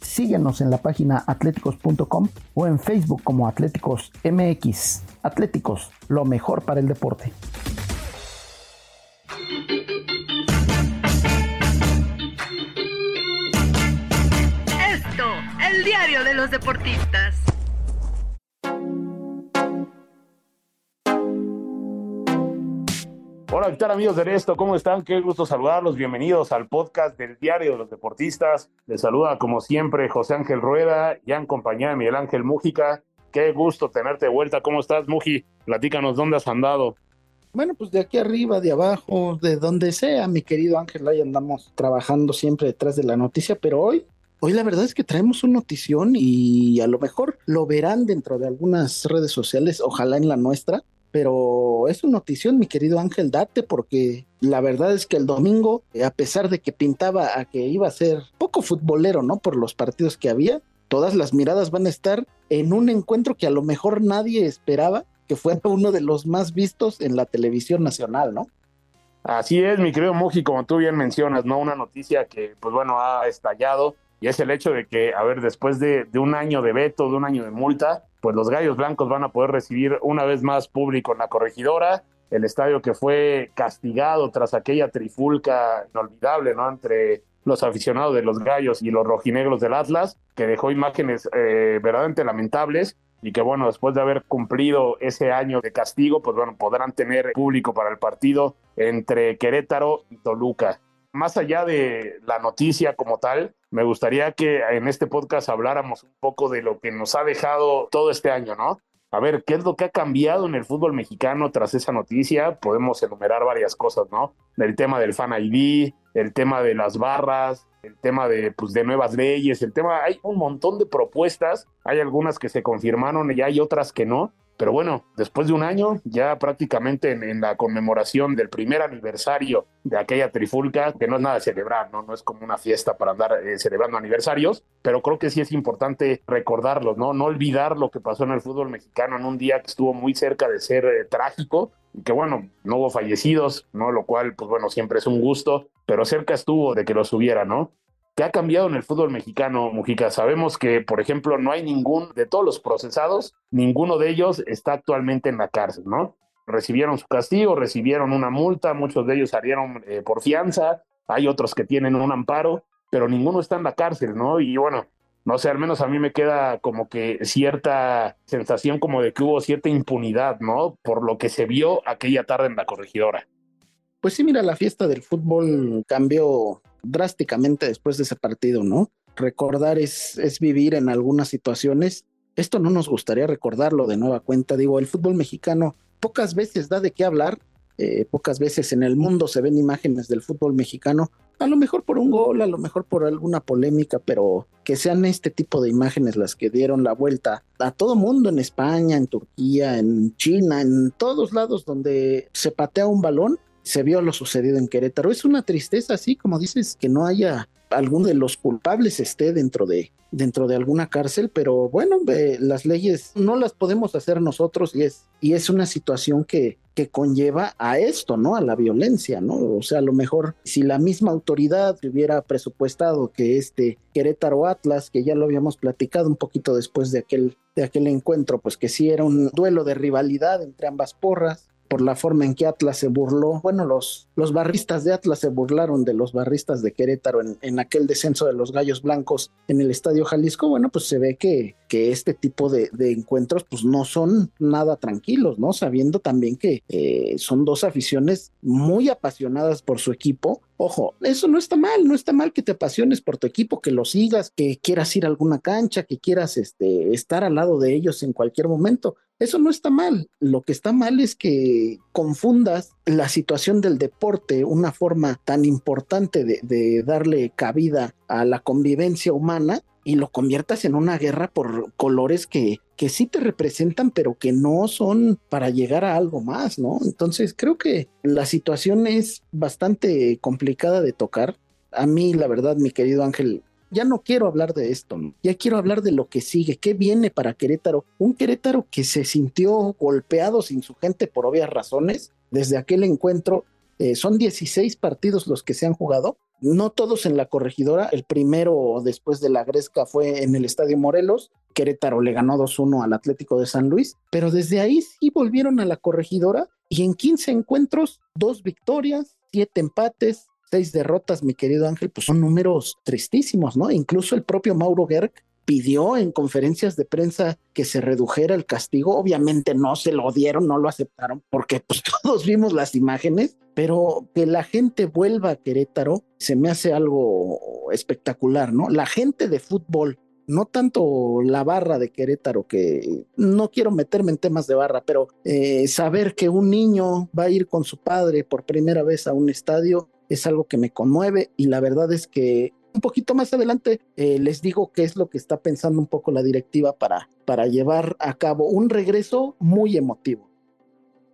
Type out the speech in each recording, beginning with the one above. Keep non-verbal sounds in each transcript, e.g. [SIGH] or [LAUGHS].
Síguenos en la página atléticos.com o en Facebook como Atléticos MX. Atléticos, lo mejor para el deporte. Esto, el diario de los deportistas. Hola, ¿qué tal amigos de esto? ¿Cómo están? Qué gusto saludarlos. Bienvenidos al podcast del Diario de los Deportistas. Les saluda como siempre José Ángel Rueda, ya en compañía de Miguel Ángel Mújica. Qué gusto tenerte de vuelta. ¿Cómo estás, Muji? Platícanos dónde has andado. Bueno, pues de aquí arriba, de abajo, de donde sea, mi querido Ángel, ahí andamos trabajando siempre detrás de la noticia, pero hoy Hoy la verdad es que traemos una notición y a lo mejor lo verán dentro de algunas redes sociales, ojalá en la nuestra, pero es una notición, mi querido Ángel, date, porque la verdad es que el domingo, a pesar de que pintaba a que iba a ser poco futbolero, ¿no? Por los partidos que había, todas las miradas van a estar en un encuentro que a lo mejor nadie esperaba que fuera [LAUGHS] uno de los más vistos en la televisión nacional, ¿no? Así es, mi querido Muji, como tú bien mencionas, ¿no? Una noticia que, pues bueno, ha estallado y es el hecho de que, a ver, después de, de un año de veto, de un año de multa, pues los Gallos Blancos van a poder recibir una vez más público en la corregidora, el estadio que fue castigado tras aquella trifulca inolvidable, ¿no? Entre los aficionados de los Gallos y los rojinegros del Atlas, que dejó imágenes eh, verdaderamente lamentables y que bueno, después de haber cumplido ese año de castigo, pues bueno, podrán tener público para el partido entre Querétaro y Toluca. Más allá de la noticia como tal, me gustaría que en este podcast habláramos un poco de lo que nos ha dejado todo este año, ¿no? A ver, ¿qué es lo que ha cambiado en el fútbol mexicano tras esa noticia? Podemos enumerar varias cosas, ¿no? El tema del Fan ID, el tema de las barras, el tema de, pues, de nuevas leyes, el tema, hay un montón de propuestas, hay algunas que se confirmaron y hay otras que no, pero bueno, después de un año, ya prácticamente en, la conmemoración del primer aniversario de aquella trifulca, que no es nada celebrar, ¿no? No es como una fiesta para andar eh, celebrando aniversarios, pero creo que sí es importante recordarlos, ¿no? No olvidar lo que pasó en el fútbol mexicano en un día que estuvo muy cerca de ser eh, trágico, que bueno, no hubo fallecidos, ¿no? Lo cual, pues bueno, siempre es un gusto, pero cerca estuvo de que los hubiera, ¿no? ¿Qué ha cambiado en el fútbol mexicano, Mujica? Sabemos que, por ejemplo, no hay ningún, de todos los procesados, ninguno de ellos está actualmente en la cárcel, ¿no? Recibieron su castigo, recibieron una multa, muchos de ellos salieron eh, por fianza, hay otros que tienen un amparo, pero ninguno está en la cárcel, ¿no? Y bueno, no sé, al menos a mí me queda como que cierta sensación como de que hubo cierta impunidad, ¿no? Por lo que se vio aquella tarde en la corregidora. Pues sí, mira, la fiesta del fútbol cambió drásticamente después de ese partido, ¿no? Recordar es, es vivir en algunas situaciones. Esto no nos gustaría recordarlo de nueva cuenta. Digo, el fútbol mexicano pocas veces da de qué hablar, eh, pocas veces en el mundo se ven imágenes del fútbol mexicano, a lo mejor por un gol, a lo mejor por alguna polémica, pero que sean este tipo de imágenes las que dieron la vuelta a todo mundo en España, en Turquía, en China, en todos lados donde se patea un balón, se vio lo sucedido en Querétaro. Es una tristeza, así como dices, que no haya alguno de los culpables esté dentro de, dentro de alguna cárcel, pero bueno, las leyes no las podemos hacer nosotros y es, y es una situación que, que conlleva a esto, ¿no? A la violencia, ¿no? O sea, a lo mejor si la misma autoridad hubiera presupuestado que este Querétaro Atlas, que ya lo habíamos platicado un poquito después de aquel, de aquel encuentro, pues que sí era un duelo de rivalidad entre ambas porras, por la forma en que Atlas se burló. Bueno, los, los barristas de Atlas se burlaron de los barristas de Querétaro en, en, aquel descenso de los Gallos Blancos en el Estadio Jalisco. Bueno, pues se ve que, que este tipo de, encuentros pues no son nada tranquilos, ¿no? Sabiendo también que eh, son dos aficiones muy apasionadas por su equipo. Ojo, eso no está mal, no está mal que te apasiones por tu equipo, que lo sigas, que quieras ir a alguna cancha, que quieras este, estar al lado de ellos en cualquier momento eso no está mal. Lo que está mal es que confundas la situación del deporte, una forma tan importante de, darle cabida a la convivencia humana, y lo conviertas en una guerra por colores que, que sí te representan, pero que no son para llegar a algo más, ¿no? Entonces creo que la situación es bastante complicada de tocar. A mí, la verdad, mi querido Ángel, ya no quiero hablar de esto, ya quiero hablar de lo que sigue, qué viene para Querétaro. Un Querétaro que se sintió golpeado sin su gente por obvias razones desde aquel encuentro. Eh, son 16 partidos los que se han jugado, no todos en la corregidora. El primero después de la Gresca fue en el Estadio Morelos. Querétaro le ganó 2-1 al Atlético de San Luis, pero desde ahí sí volvieron a la corregidora y en 15 encuentros, dos victorias, siete empates, seis derrotas, mi querido Ángel, pues son números tristísimos, ¿no? Incluso el propio Mauro Gerg pidió en conferencias de prensa que se redujera el castigo. Obviamente no se lo dieron, no lo aceptaron, porque pues [LAUGHS] todos vimos las imágenes, pero que la gente vuelva a Querétaro se me hace algo espectacular, ¿no? La gente de fútbol, no tanto la barra de Querétaro, que no quiero meterme en temas de barra, pero eh, saber que un niño va a ir con su padre por primera vez a un estadio es algo que me conmueve y la verdad es que un poquito más adelante eh, les digo qué es lo que está pensando un poco la directiva para, para llevar a cabo un regreso muy emotivo.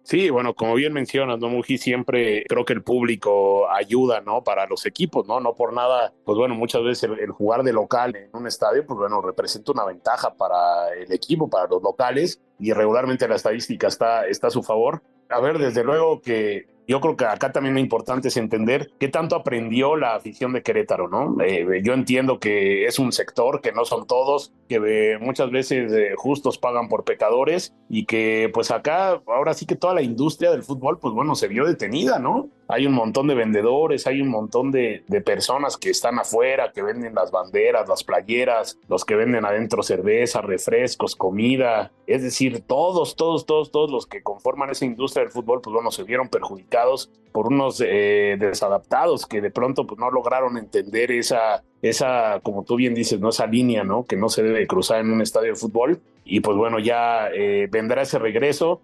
Sí, bueno, como bien mencionas, ¿no, Muji? Siempre creo que el público ayuda, ¿no? Para los equipos, ¿no? No por nada, pues bueno, muchas veces el, el, jugar de local en un estadio, pues bueno, representa una ventaja para el equipo, para los locales, y regularmente la estadística está, está a su favor. A ver, desde luego que yo creo que acá también lo importante es entender qué tanto aprendió la afición de Querétaro, ¿no? Eh, yo entiendo que es un sector, que no son todos, que eh, muchas veces eh, justos pagan por pecadores y que pues acá ahora sí que toda la industria del fútbol, pues bueno, se vio detenida, ¿no? Hay un montón de vendedores, hay un montón de, personas que están afuera, que venden las banderas, las playeras, los que venden adentro cerveza, refrescos, comida, es decir, todos, todos, todos, todos los que conforman esa industria del fútbol, pues bueno, se vieron perjudicados por unos eh, desadaptados que de pronto pues, no lograron entender esa, esa, como tú bien dices, ¿no? esa línea ¿no? que no se debe cruzar en un estadio de fútbol. Y pues bueno, ya eh, vendrá ese regreso.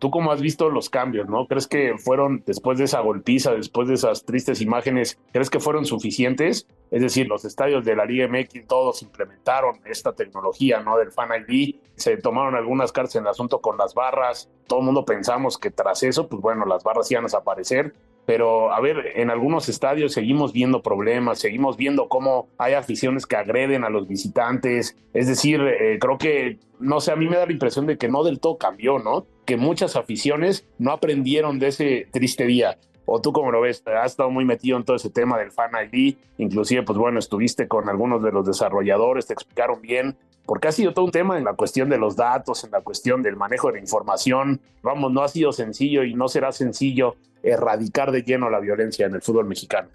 ¿Tú cómo has visto los cambios, no? ¿Crees que fueron, después de esa golpiza, después de esas tristes imágenes, crees que fueron suficientes? Es decir, los estadios de la Liga MX todos implementaron esta tecnología, ¿no? Del Fan ID, se tomaron algunas cartas en el asunto con las barras, todo el mundo pensamos que tras eso, pues bueno, las barras iban a desaparecer, pero a ver, en algunos estadios seguimos viendo problemas, seguimos viendo cómo hay aficiones que agreden a los visitantes, es decir, eh, creo que, no sé, a mí me da la impresión de que no del todo cambió, ¿no? Que muchas aficiones no aprendieron de ese triste día. ¿O tú cómo lo ves? Has estado muy metido en todo ese tema del Fan ID, inclusive, pues bueno, estuviste con algunos de los desarrolladores, te explicaron bien, porque ha sido todo un tema en la cuestión de los datos, en la cuestión del manejo de la información. Vamos, no ha sido sencillo y no será sencillo erradicar de lleno la violencia en el fútbol mexicano.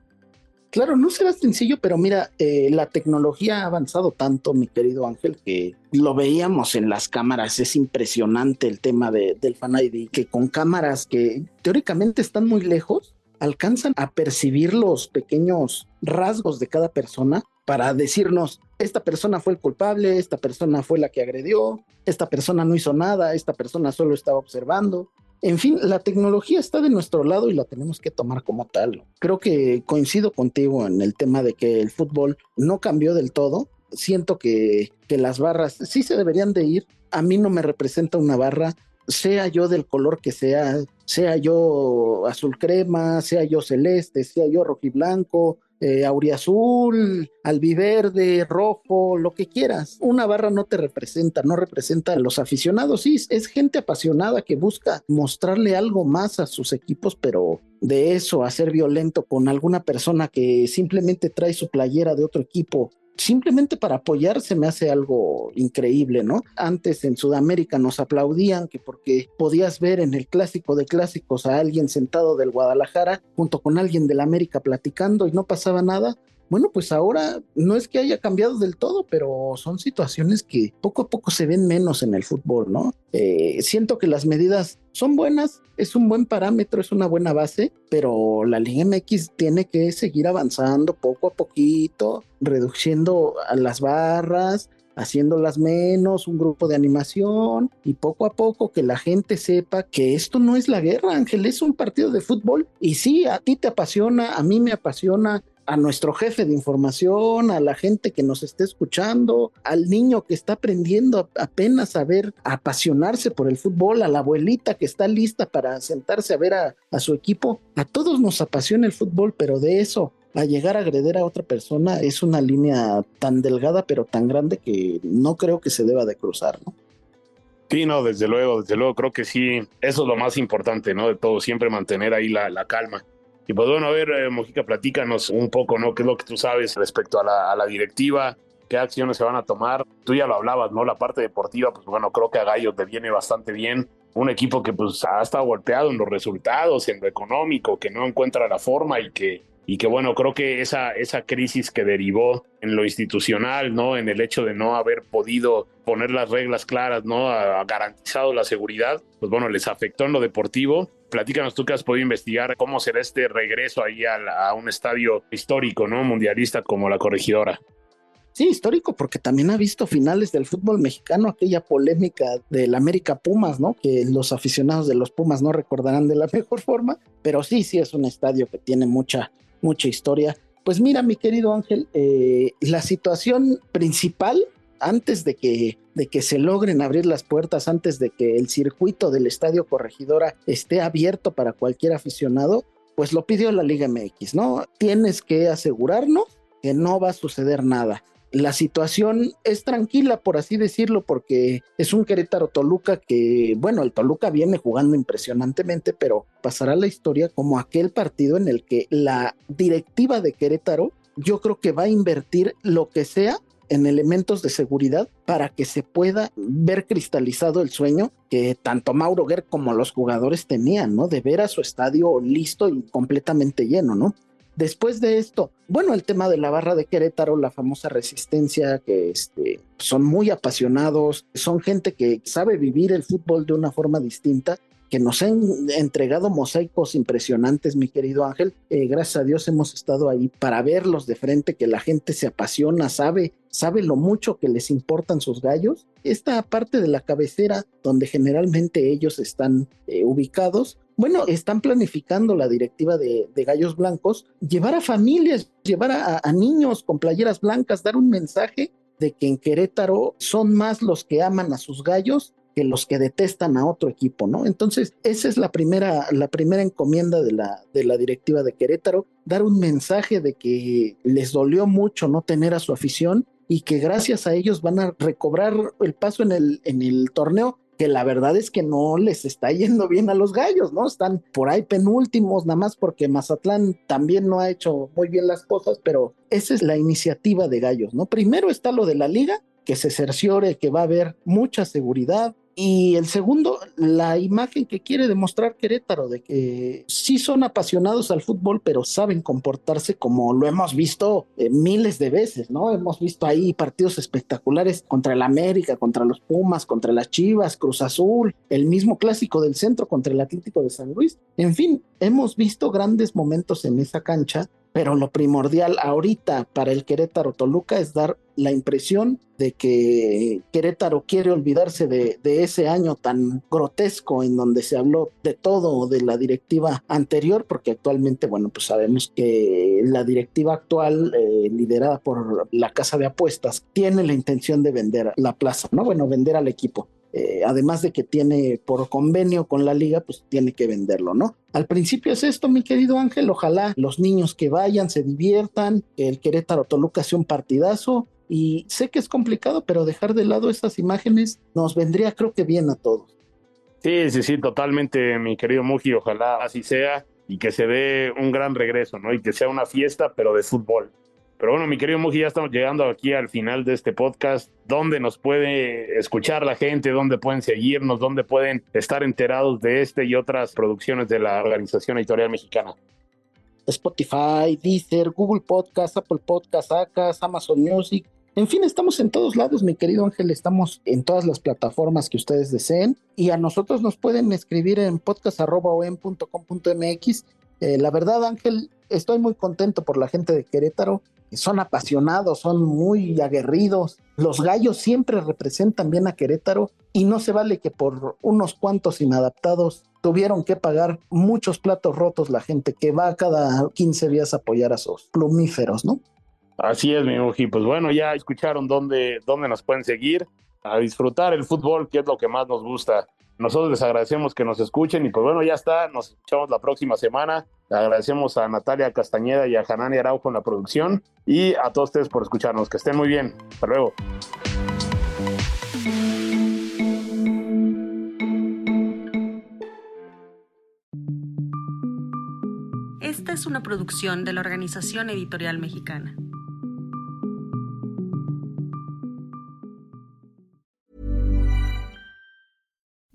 Claro, no será sencillo, pero mira, eh, la tecnología ha avanzado tanto, mi querido Ángel, que lo veíamos en las cámaras. Es impresionante el tema de, del Fan ID, que con cámaras que teóricamente están muy lejos, alcanzan a percibir los pequeños rasgos de cada persona para decirnos, esta persona fue el culpable, esta persona fue la que agredió, esta persona no hizo nada, esta persona solo estaba observando. En fin, la tecnología está de nuestro lado y la tenemos que tomar como tal. Creo que coincido contigo en el tema de que el fútbol no cambió del todo. Siento que, que las barras sí se deberían de ir. A mí no me representa una barra, sea yo del color que sea, sea yo azul crema, sea yo celeste, sea yo rojiblanco, eh, auriazul, albiverde, rojo, lo que quieras. Una barra no te representa, no representa a los aficionados. Sí, es gente apasionada que busca mostrarle algo más a sus equipos, pero de eso a ser violento con alguna persona que simplemente trae su playera de otro equipo simplemente para apoyarse me hace algo increíble, ¿no? Antes en Sudamérica nos aplaudían que porque podías ver en el clásico de clásicos a alguien sentado del Guadalajara junto con alguien del América platicando y no pasaba nada. Bueno, pues ahora no es que haya cambiado del todo, pero son situaciones que poco a poco se ven menos en el fútbol, ¿no? Eh, siento que las medidas son buenas, es un buen parámetro, es una buena base, pero la Liga MX tiene que seguir avanzando poco a poquito, reduciendo las barras, haciéndolas menos, un grupo de animación y poco a poco que la gente sepa que esto no es la guerra, Ángel, es un partido de fútbol. Y sí, a ti te apasiona, a mí me apasiona, a nuestro jefe de información, a la gente que nos esté escuchando, al niño que está aprendiendo apenas a ver, a apasionarse por el fútbol, a la abuelita que está lista para sentarse a ver a, a su equipo. A todos nos apasiona el fútbol, pero de eso a llegar a agreder a otra persona es una línea tan delgada pero tan grande que no creo que se deba de cruzar, ¿no? Sí, no, desde luego, desde luego creo que sí, eso es lo más importante, ¿no? De todo, siempre mantener ahí la, la calma. Y pues bueno, a ver, eh, Mojica, platícanos un poco, ¿no? ¿Qué es lo que tú sabes respecto a la, a la directiva? ¿Qué acciones se van a tomar? Tú ya lo hablabas, ¿no? La parte deportiva, pues bueno, creo que a Gallo te viene bastante bien. Un equipo que pues ha estado golpeado en los resultados, en lo económico, que no encuentra la forma y que y que bueno, creo que esa, esa crisis que derivó en lo institucional, ¿no? En el hecho de no haber podido poner las reglas claras, ¿no? Ha, garantizado la seguridad, pues bueno, les afectó en lo deportivo. Platícanos tú que has podido investigar cómo será este regreso ahí a, un estadio histórico, ¿no? Mundialista como la corregidora. Sí, histórico, porque también ha visto finales del fútbol mexicano, aquella polémica del América Pumas, ¿no? Que los aficionados de los Pumas no recordarán de la [LAUGHS] mejor forma, pero sí, sí es un estadio que tiene mucha, mucha historia. Pues mira, mi querido Ángel, eh, la situación principal antes de que, de que se logren abrir las puertas, antes de que el circuito del Estadio Corregidora esté abierto para cualquier aficionado, pues lo pidió la Liga MX, ¿no? Tienes que asegurarnos que no va a suceder nada la situación es tranquila, por así decirlo, porque es un Querétaro Toluca que, bueno, el Toluca viene jugando impresionantemente, pero pasará la historia como aquel partido en el que la directiva de Querétaro, yo creo que va a invertir lo que sea en elementos de seguridad para que se pueda ver cristalizado el sueño que tanto Mauro Guerr como los jugadores tenían, ¿no? De ver a su estadio listo y completamente lleno, ¿no? Después de esto, bueno, el tema de la barra de Querétaro, la famosa resistencia, que este, son muy apasionados, son gente que sabe vivir el fútbol de una forma distinta que nos han entregado mosaicos impresionantes, mi querido Ángel. Eh, gracias a Dios hemos estado ahí para verlos de frente, que la gente se apasiona, sabe, sabe lo mucho que les importan sus gallos. Esta parte de la cabecera, donde generalmente ellos están eh, ubicados, bueno, están planificando la directiva de, Gallos Blancos llevar a familias, llevar a niños con playeras blancas, dar un mensaje de que en Querétaro son más los que aman a sus gallos que los que detestan a otro equipo, ¿no? Entonces, esa es la primera, la primera encomienda de la, de la directiva de Querétaro, dar un mensaje de que les dolió mucho no tener a su afición y que gracias a ellos van a recobrar el paso en el, en el torneo que la verdad es que no les está yendo [LAUGHS] bien a los gallos, ¿no? Están por ahí penúltimos, nada más porque Mazatlán también no ha hecho muy bien las cosas, pero esa es la iniciativa de gallos, ¿no? Primero está lo de la liga, que se cerciore que va a haber mucha seguridad, y el segundo, la imagen que quiere demostrar Querétaro, de que sí son apasionados al fútbol, pero saben comportarse como lo hemos visto eh, miles de veces, ¿no? Hemos visto ahí partidos espectaculares contra el América, contra los Pumas, contra las Chivas, Cruz Azul, el mismo clásico del centro contra el Atlético de San Luis. En fin, hemos visto grandes momentos en esa cancha pero lo primordial ahorita para el Querétaro Toluca es dar la impresión de que Querétaro quiere olvidarse de, ese año tan grotesco en donde se habló de todo de la directiva anterior, porque actualmente, bueno, pues sabemos que la directiva actual, eh, liderada por la casa de apuestas, tiene la intención de vender la plaza, ¿no? Bueno, vender al equipo. Eh, además de que tiene por convenio con la liga, pues tiene que venderlo, ¿no? Al principio es esto, mi querido Ángel, ojalá los niños que vayan se diviertan, que el Querétaro Toluca sea un partidazo, y sé que es complicado, pero dejar de lado esas imágenes nos vendría creo que bien a todos. Sí, sí, sí, totalmente, mi querido Muji, ojalá así sea y que se dé un gran regreso, ¿no? Y que sea una fiesta, pero de fútbol. Pero bueno, mi querido Muji, ya estamos llegando aquí al final de este podcast. ¿Dónde nos puede escuchar la gente? ¿Dónde pueden seguirnos? ¿Dónde pueden estar enterados de este y otras producciones de la Organización Editorial Mexicana? Spotify, Deezer, Google Podcast, Apple Podcast, Acas, Amazon Music. En fin, estamos en todos lados, mi querido Ángel. Estamos en todas las plataformas que ustedes deseen. Y a nosotros nos pueden escribir en podcast.com.mx. Eh, la verdad, Ángel, estoy muy contento por la gente de Querétaro son apasionados, son muy aguerridos. Los gallos siempre representan bien a Querétaro y no se vale que por unos cuantos inadaptados tuvieron que pagar muchos platos rotos la gente que va cada 15 días a apoyar a sus plumíferos, ¿no? Así es, mi Muji. Pues bueno, ya escucharon dónde, dónde nos pueden seguir, a disfrutar el fútbol, que es lo que más nos gusta. Nosotros les agradecemos que nos escuchen y pues bueno, ya está, nos escuchamos la próxima semana. Agradecemos a Natalia Castañeda y a Hanani Araujo en la producción y a todos ustedes por escucharnos. Que estén muy bien. Hasta luego. Esta es una producción de la Organización Editorial Mexicana.